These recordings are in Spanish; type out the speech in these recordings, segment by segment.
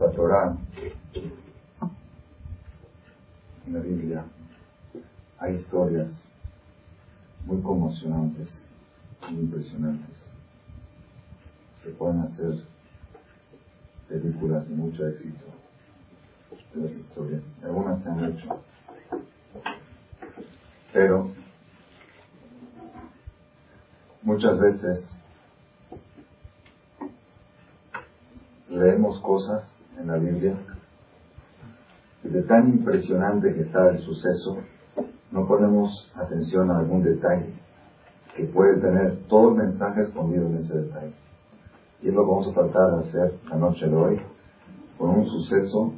La en la Biblia, hay historias muy conmocionantes, muy impresionantes. Se pueden hacer películas de mucho éxito de las historias. Algunas se han hecho. Pero muchas veces leemos cosas en la Biblia de tan impresionante que está el suceso, no ponemos atención a algún detalle que puede tener todo el mensaje escondido en ese detalle. Y es lo que vamos a tratar de hacer la noche de hoy, con un suceso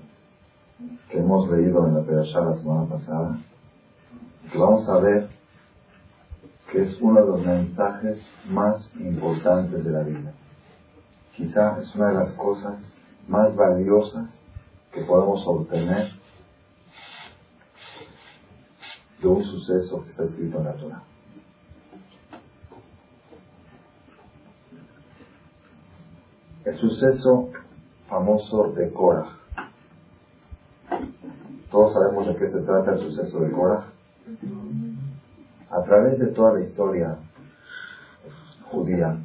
que hemos leído en la Perashá la semana pasada, que vamos a ver que es uno de los mensajes más importantes de la vida. Quizá es una de las cosas más valiosas que podemos obtener de un suceso que está escrito en la Torah. El suceso famoso de Korah. Todos sabemos de qué se trata el suceso de Korah. A través de toda la historia judía,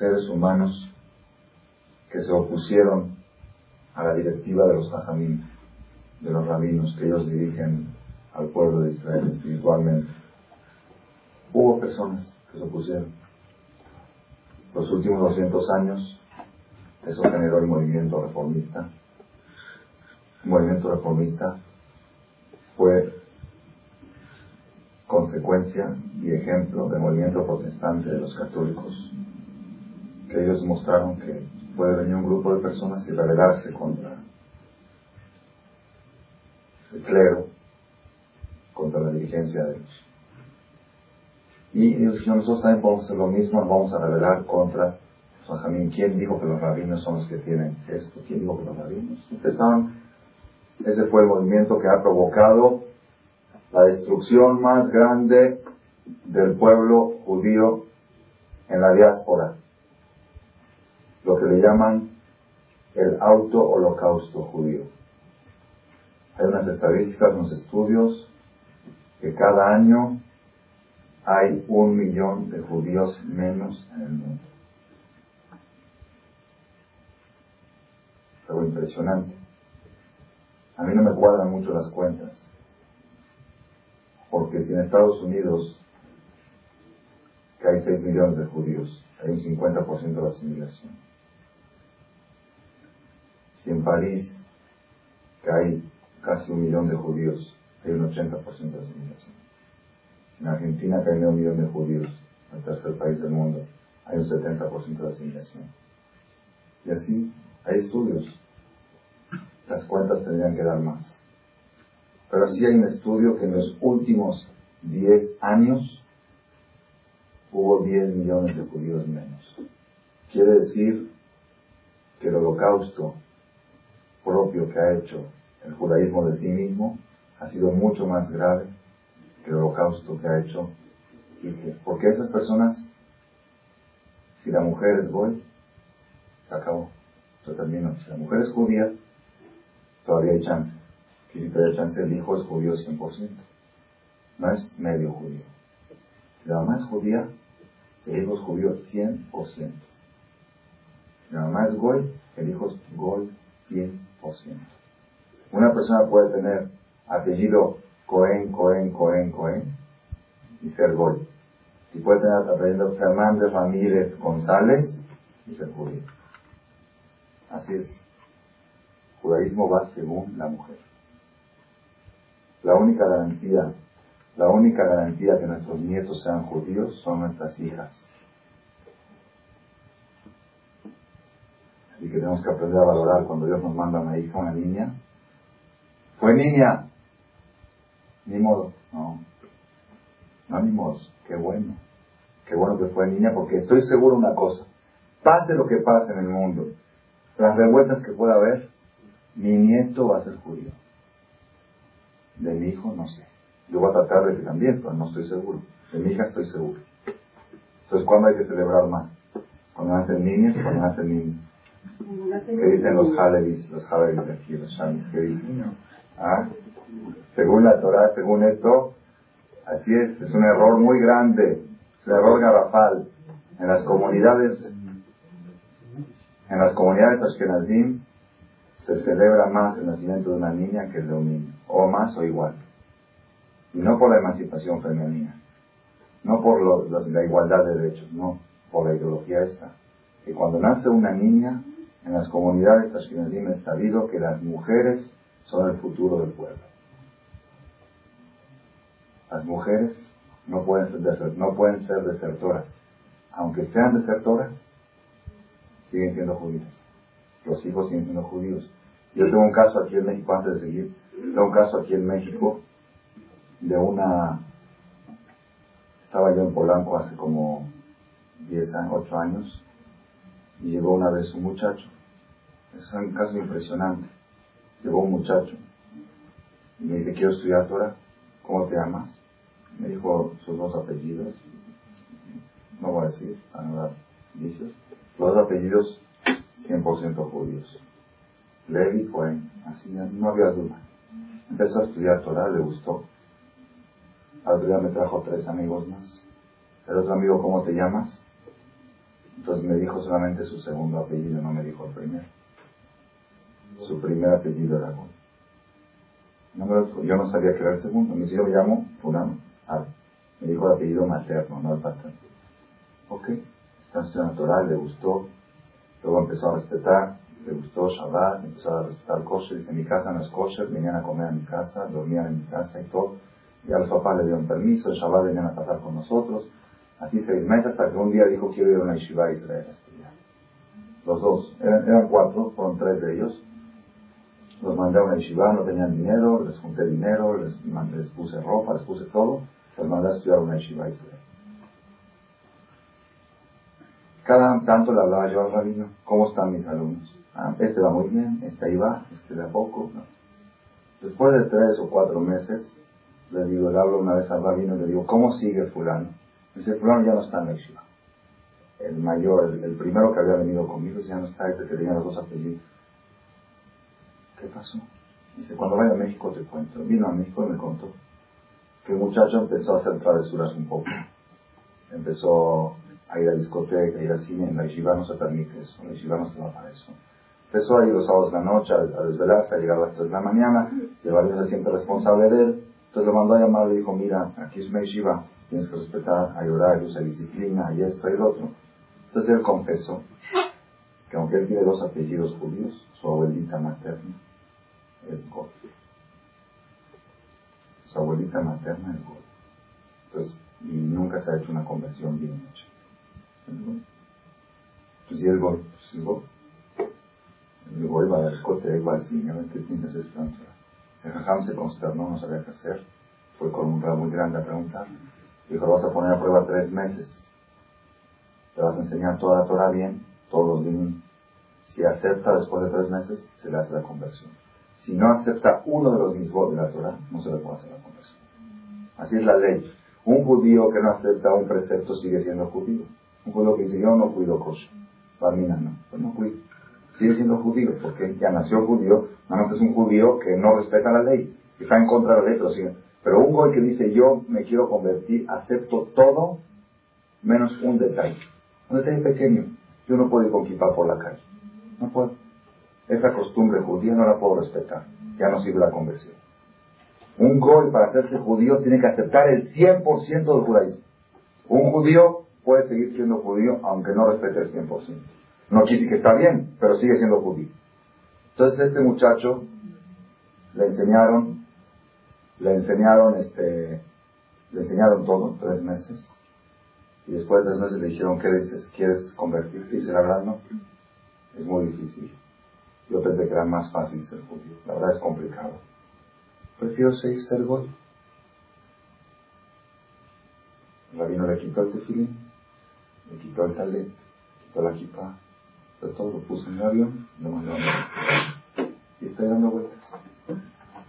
seres humanos que se opusieron a la directiva de los de los rabinos que ellos dirigen al pueblo de Israel espiritualmente. Hubo personas que se opusieron. Los últimos 200 años, eso generó el movimiento reformista. El movimiento reformista fue consecuencia y ejemplo del movimiento protestante de los católicos, que ellos mostraron que puede venir un grupo de personas y rebelarse contra el clero, contra la dirigencia de ellos. Y nosotros también podemos hacer lo mismo, nos vamos a rebelar contra Benjamín. ¿Quién dijo que los rabinos son los que tienen esto? ¿Quién dijo que los rabinos? Empezaron, ese fue el movimiento que ha provocado la destrucción más grande del pueblo judío en la diáspora, lo que le llaman el auto-holocausto judío. Hay unas estadísticas, unos estudios, que cada año hay un millón de judíos menos en el mundo. Algo impresionante. A mí no me cuadran mucho las cuentas. Porque si en Estados Unidos, que hay 6 millones de judíos, hay un 50% de asimilación. Si en París, que hay casi un millón de judíos, hay un 80% de asimilación. Si en Argentina, que hay un millón de judíos, el tercer país del mundo, hay un 70% de asimilación. Y así, hay estudios. Las cuentas tendrían que dar más. Pero sí hay un estudio que en los últimos 10 años hubo 10 millones de judíos menos. Quiere decir que el holocausto propio que ha hecho el judaísmo de sí mismo ha sido mucho más grave que el holocausto que ha hecho Hitler. Porque esas personas, si la mujer es goy, se acabó, se terminó. Si la mujer es judía, todavía hay chance. Que si todavía hay chance, el hijo es judío 100%. No es medio judío. Si la mamá es judía, el hijo es judío 100%. Si la mamá es goy, el hijo es goy 100%. Una persona puede tener apellido Cohen, Cohen, Cohen, Cohen y ser goy. Y puede tener apellido Fernández, Ramírez, González y ser judío. Así es. Judaísmo va según la mujer. La única garantía, la única garantía que nuestros nietos sean judíos son nuestras hijas. Así que tenemos que aprender a valorar cuando Dios nos manda una hija, una niña. Fue niña. Ni modo. No. No, ni modo. Qué bueno. Qué bueno que fue niña porque estoy seguro una cosa. Pase lo que pase en el mundo. Las revueltas que pueda haber, mi nieto va a ser judío. De mi hijo no sé. Yo voy a tratar de que también, pero no estoy seguro. De mi hija estoy seguro. Entonces, ¿cuándo hay que celebrar más? Cuando nacen niños cuando nacen niños. ¿Qué dicen los Halevis, los Halevis de aquí, los Shamis? ¿Qué dicen? ¿Ah? Según la Torah, según esto, así es, es un error muy grande, es un error garrafal. En las comunidades, en las comunidades ashkenazim, se celebra más el nacimiento de una niña que el de un niño, o más o igual. Y no por la emancipación femenina, no por la, igualdad de derechos, no, por la ideología esta. Que cuando nace una niña, en las comunidades ashkenazim es sabido que las mujeres son el futuro del pueblo. Las mujeres no pueden ser, no pueden ser desertoras. Aunque sean desertoras, siguen siendo judías. Los hijos siguen siendo judíos. Yo tengo un caso aquí en México, antes de seguir, tengo un caso aquí en México de una... Estaba yo en Polanco hace como 10 años, 8 años, y llegó una vez un muchacho. Es un caso impresionante. Llegó un muchacho y me dice, quiero estudiar Torah. ¿Cómo te llamas? Me dijo sus dos apellidos. No voy a decir, a no dar. Los dos apellidos 100% judíos. Levi fue, así no había duda. Empezó a estudiar Torah, le gustó. Al otro día me trajo tres amigos más. El otro amigo, ¿cómo te llamas? Entonces me dijo solamente su segundo apellido, no me dijo el primero. Su primer apellido era Gol. No yo no sabía que era el segundo. Me dijo, llamo Fulano. Ah, me dijo el apellido materno, no el paterno. Ok, estudiando Torah, le gustó. Luego empezó a respetar le gustó Shabbat, empezó a respetar kosher, dice, mi casa no es kosher, venían a comer a mi casa, dormían en mi casa y todo. Y a los papás le dieron permiso, Shabbat venían a pasar con nosotros. Así seis meses hasta que un día dijo, quiero ir a una yeshiva a Israel a estudiar. Los dos, eran, cuatro, fueron tres de ellos. Los mandé a una yeshiva, no tenían dinero, les junté dinero, les, puse ropa, les puse todo. Los mandé a estudiar a una yeshiva a Israel. Cada tanto le hablaba yo al rabino, ¿cómo están mis alumnos? Ah, este va muy bien, este ahí va, este da poco. Después de tres o cuatro meses, le digo, le hablo una vez al rabino y le digo, ¿cómo sigue fulano? Dice, fulano ya no está en la El mayor, el, primero que había venido conmigo, ya no está, ese que tenía los dos apellidos. ¿Qué pasó? Dice, cuando vaya a México te cuento. Vino a México y me contó que el muchacho empezó a hacer travesuras un poco. Empezó a ir a discoteca, a ir al cine. En la yeshiva no se permite eso, en la yeshiva no se va para eso. Empezó a ir los sábados de la noche a, desvelarse, a llegar a las 3 de la mañana, el se siente responsable de él. Entonces lo mandó a llamar y le dijo, mira, aquí es una yeshiva, tienes que respetar, hay horarios, hay disciplina, hay esto, hay lo otro. Entonces él confesó que aunque él tiene dos apellidos judíos, su abuelita materna es God. Su abuelita materna es God. Entonces, y nunca se ha hecho una conversión bien hecha. Pues si es God, pues es God. Luego iba al discoteca, iba al cine, a ver qué tienes esperanza. El jajam se consternó, no sabía qué hacer. Fue con un ramo muy grande a preguntar. Dijo, lo vas a poner a prueba tres meses. Te vas a enseñar toda la Torah bien, todos los días. Si acepta después de tres meses, se le hace la conversión. Si no acepta uno de los mismos de la Torah, no se le puede hacer la conversión. Así es la ley. Un judío que no acepta un precepto sigue siendo judío. Un judío que dice, yo no cuido kosher. Barmina no, pues no cuido sigue siendo judío, porque ya nació judío, nada más es un judío que no respeta la ley, que está en contra de la ley, pero, sigue. pero un goy que dice yo me quiero convertir, acepto todo menos un detalle. Un detalle pequeño. Yo no puedo ir con kippah por la calle. No puedo. Esa costumbre judía no la puedo respetar. Ya no sirve la conversión. Un goy para hacerse judío tiene que aceptar el 100% del judaísmo. Un judío puede seguir siendo judío aunque no respete el 100%. No quise que está bien, pero sigue siendo judío. Entonces este muchacho le enseñaron, le enseñaron este, le enseñaron todo tres meses. Y después de tres meses le dijeron, ¿qué dices? ¿Quieres convertirte? Dice, la verdad no. Es muy difícil. Yo pensé que era más fácil ser judío. La verdad es complicado. Prefiero seguir ser goy. El rabino le quitó el tefilín, le quitó el talet, quitó la kippah, de todo lo puse en el avión, lo mandé a Y estoy dando vueltas.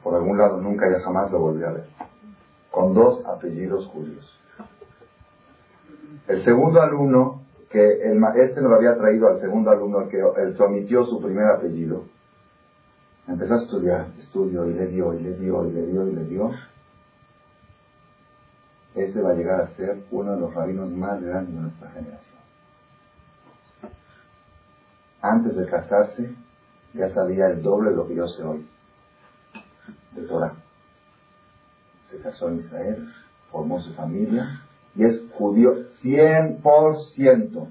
Por algún lado nunca ya jamás lo volví a ver. Con dos apellidos judíos. El segundo alumno que el, no lo había traído al segundo alumno, que él omitió su primer apellido. Empezó a estudiar, estudió y le dio, y le dio, y le dio, y le dio. Ese va a llegar a ser uno de los rabinos más grandes de nuestra generación. Antes de casarse, ya sabía el doble de lo que yo sé hoy, de Torah. Se casó en Israel, formó su familia, y es judío 100%,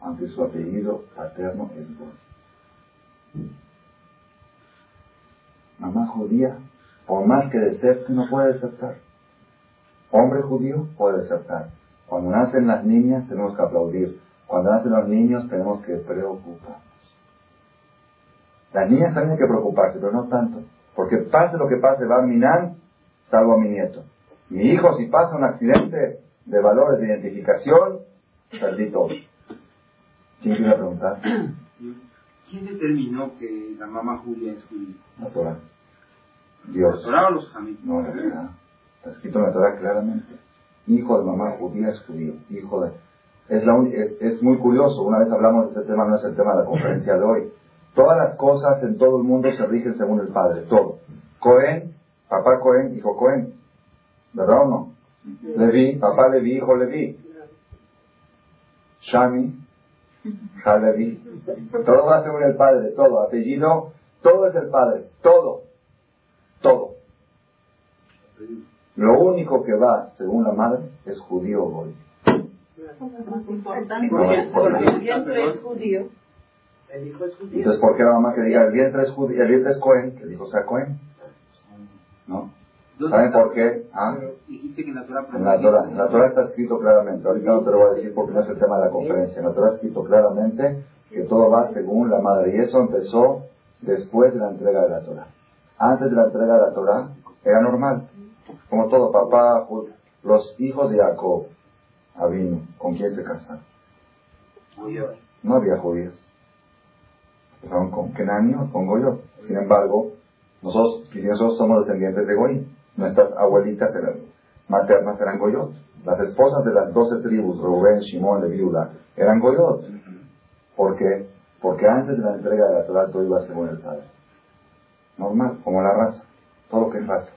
aunque su apellido paterno es Goy. Mamá judía, por más que deserte, no puede desertar. Hombre judío puede desertar. Cuando nacen las niñas tenemos que aplaudir. Cuando nacen los niños tenemos que preocuparnos. Las niñas también hay que preocuparse, pero no tanto. Porque pase lo que pase, va a Minan, salvo a mi nieto. Mi hijo, si pasa un accidente, de valores de identificación, perdí todo. ¿Quién quiere preguntar? ¿Quién determinó que la mamá Julia es judía? La Torah. Dios. ¿La Torah o los amigos? No, la Torah. Está escrito en la Torah claramente. Hijo de mamá judía es judío. Hijo de... Es, la es, muy curioso. Una vez hablamos de este tema, no es el tema de la conferencia de hoy. Todas las cosas en todo el mundo se rigen según el padre. Todo. Cohen, papá Cohen, hijo Cohen. ¿Verdad o no? Levi, papá Levi, hijo Levi. Shami, Ja Levi. Todo va según el padre, todo. Apellido, todo es el padre, todo. Todo. Lo único que va según la madre es judío o. Más importante, porque el vientre es judío. El hijo es judío. Entonces, ¿por qué la mamá que diga el vientre es judío, el vientre es Cohen, que el hijo sea Cohen? ¿No? ¿Saben por qué? ¿Ah? Dijiste que en la Torah En la Torah, en la Torah está escrito claramente, ahorita no te lo voy a decir porque no es el tema de la conferencia, en la Torah está escrito claramente que todo va según la madre y eso empezó después de la entrega de la Torah. Antes de la entrega de la Torah era normal, como todo, papá, los hijos de Jacob, Abino, ¿con quién se casaron? No había judíos. Empezaron con Kenanio, con Goyo. Sin embargo, nosotros, nosotros somos descendientes de Goyim. Nuestras abuelitas eran, maternas eran Goyot. Las esposas de las doce tribus, Rubén, Shimón, Leviula, eran Goyot. ¿Por qué? Porque antes de la entrega de la Torah todo iba según el Padre. Normal, como la raza. Todo lo que es raza.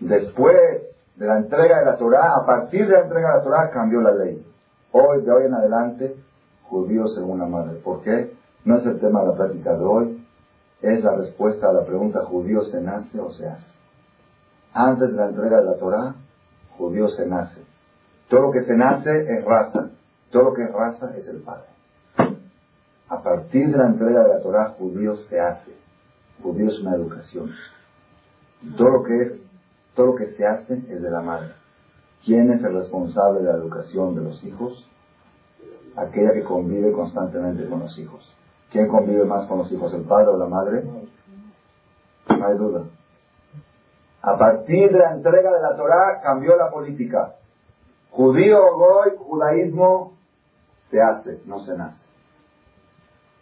Después de la entrega de la Torah, a partir de la entrega de la Torah cambió la ley. Hoy, de hoy en adelante, judíos según la madre. ¿Por qué? No es el tema de la práctica de hoy, es la respuesta a la pregunta, ¿judío se nace o se hace? Antes de la entrega de la Torah, judío se nace. Todo lo que se nace es raza. Todo lo que es raza es el Padre. A partir de la entrega de la Torah, judío se hace. Judío es una educación. Todo lo que es, todo lo que se hace es de la madre. ¿Quién es el responsable de la educación de los hijos? Aquella que convive constantemente con los hijos. ¿Quién convive más con los hijos, el padre o la madre? No hay duda. A partir de la entrega de la Torah cambió la política. Judío, goy, judaísmo se hace, no se nace.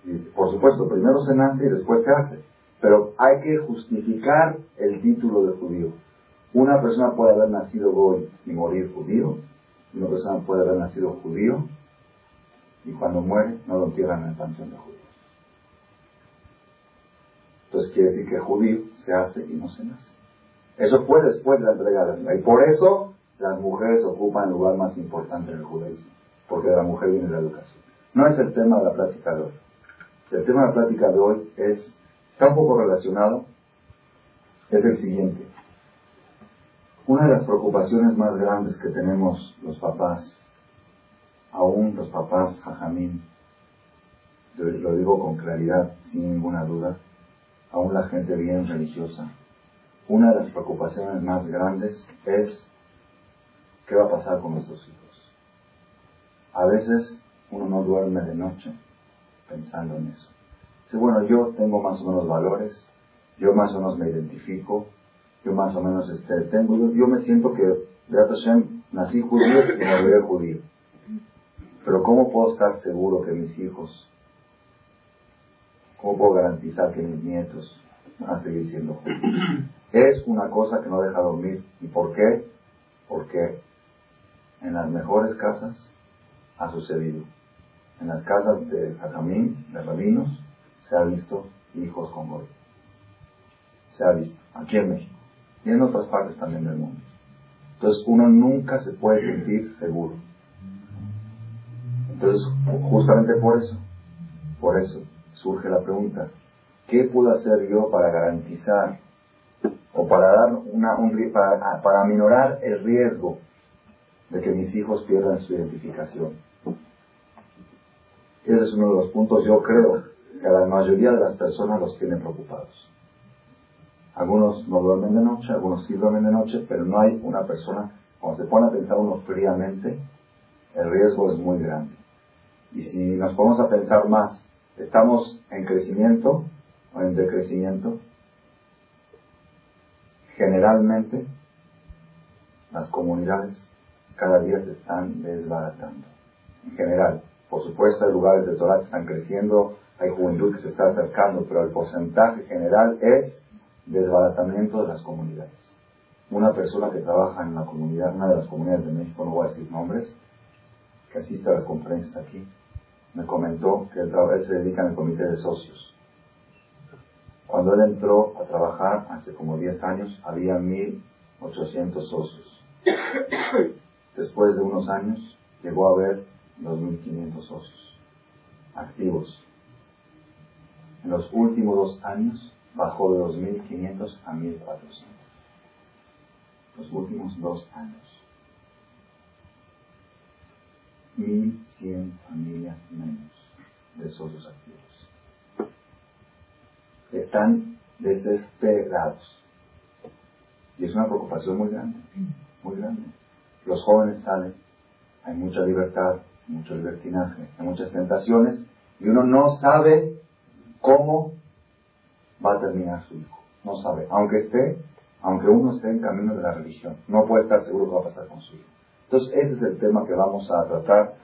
Y por supuesto, primero se nace y después se hace. Pero hay que justificar el título de judío. Una persona puede haber nacido goy y morir judío. Una persona puede haber nacido judío y cuando muere no lo entierran en el panteón de judíos. Entonces quiere decir que judío se hace y no se nace. Eso fue después de la entrega de la Y por eso las mujeres ocupan el lugar más importante en el judaísmo. Porque de la mujer viene la educación. No es el tema de la plática de hoy. El tema de la plática de hoy es, está un poco relacionado, es el siguiente. Una de las preocupaciones más grandes que tenemos los papás, aún los papás jajamín, lo digo con claridad, sin ninguna duda, aún la gente bien religiosa, una de las preocupaciones más grandes es qué va a pasar con nuestros hijos. A veces uno no duerme de noche pensando en eso. Dice, bueno, yo tengo más o menos valores, yo más o menos me identifico, yo más o menos este, tengo, yo, me siento que, Hashem, nací judío y me voy judío. Pero ¿cómo puedo estar seguro que mis hijos, cómo puedo garantizar que mis nietos van a seguir siendo judíos? Es una cosa que no deja dormir. ¿Y por qué? Porque en las mejores casas ha sucedido. en las casas de Jajamín, de rabinos, se ha visto hijos con goy. Se ha visto, aquí en México. Y en otras partes también del mundo. Entonces uno nunca se puede sentir seguro. Entonces, justamente por eso, por eso surge la pregunta, ¿qué puedo hacer yo para garantizar o para dar una, un, para, para aminorar el riesgo de que mis hijos pierdan su identificación? Ese es uno de los puntos, yo creo, que la mayoría de las personas los tienen preocupados. Algunos no duermen de noche, algunos sí duermen de noche, pero no hay una persona, cuando se pone a pensar uno fríamente, el riesgo es muy grande. Y si nos ponemos a pensar más, ¿estamos en crecimiento o en decrecimiento? Generalmente, las comunidades cada día se están desbaratando. En general, por supuesto, hay lugares de Torah que están creciendo, hay juventud que se está acercando, pero el porcentaje general es desbaratamiento de las comunidades. Una persona que trabaja en la comunidad, una de las comunidades de México, no voy a decir nombres, que asiste a las conferencias aquí, me comentó que él, él se dedica el comité de socios. Cuando él entró a trabajar hace como 10 años, había 1.800 socios. Después de unos años, llegó a haber 2.500 socios activos. En los últimos dos años bajó de 2.500 a 1.400. Los últimos dos años. 1.100 familias menos de socios activos. Están desesperados. Y es una preocupación muy grande, muy grande. Los jóvenes salen, hay mucha libertad, mucho libertinaje, hay muchas tentaciones, y uno no sabe cómo va a terminar su hijo. No sabe. Aunque esté, aunque uno esté en camino de la religión, no puede estar seguro qué va a pasar con su hijo. Entonces, ese es el tema que vamos a tratar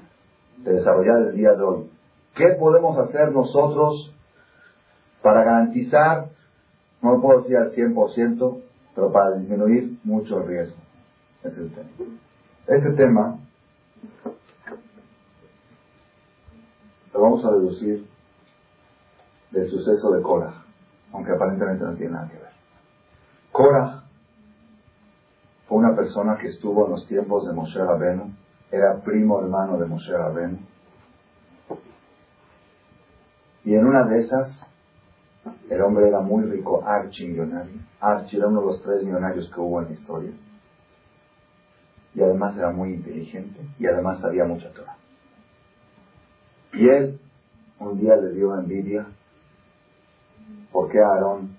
de desarrollar el día de hoy. ¿Qué podemos hacer nosotros para garantizar, no lo puedo decir al 100%, pero para disminuir mucho el riesgo? Es el tema. Este tema lo vamos a deducir del suceso de Korah, aunque aparentemente no tiene nada que ver. Korah fue una persona que estuvo en los tiempos de Moshe Rabenu, era primo hermano de Moshe Rabenu, y en una de esas, el hombre era muy rico, archi millonario. Archi era uno de los tres millonarios que hubo en la historia. Y además era muy inteligente y además sabía mucha Torah. Y él un día le dio envidia porque Aarón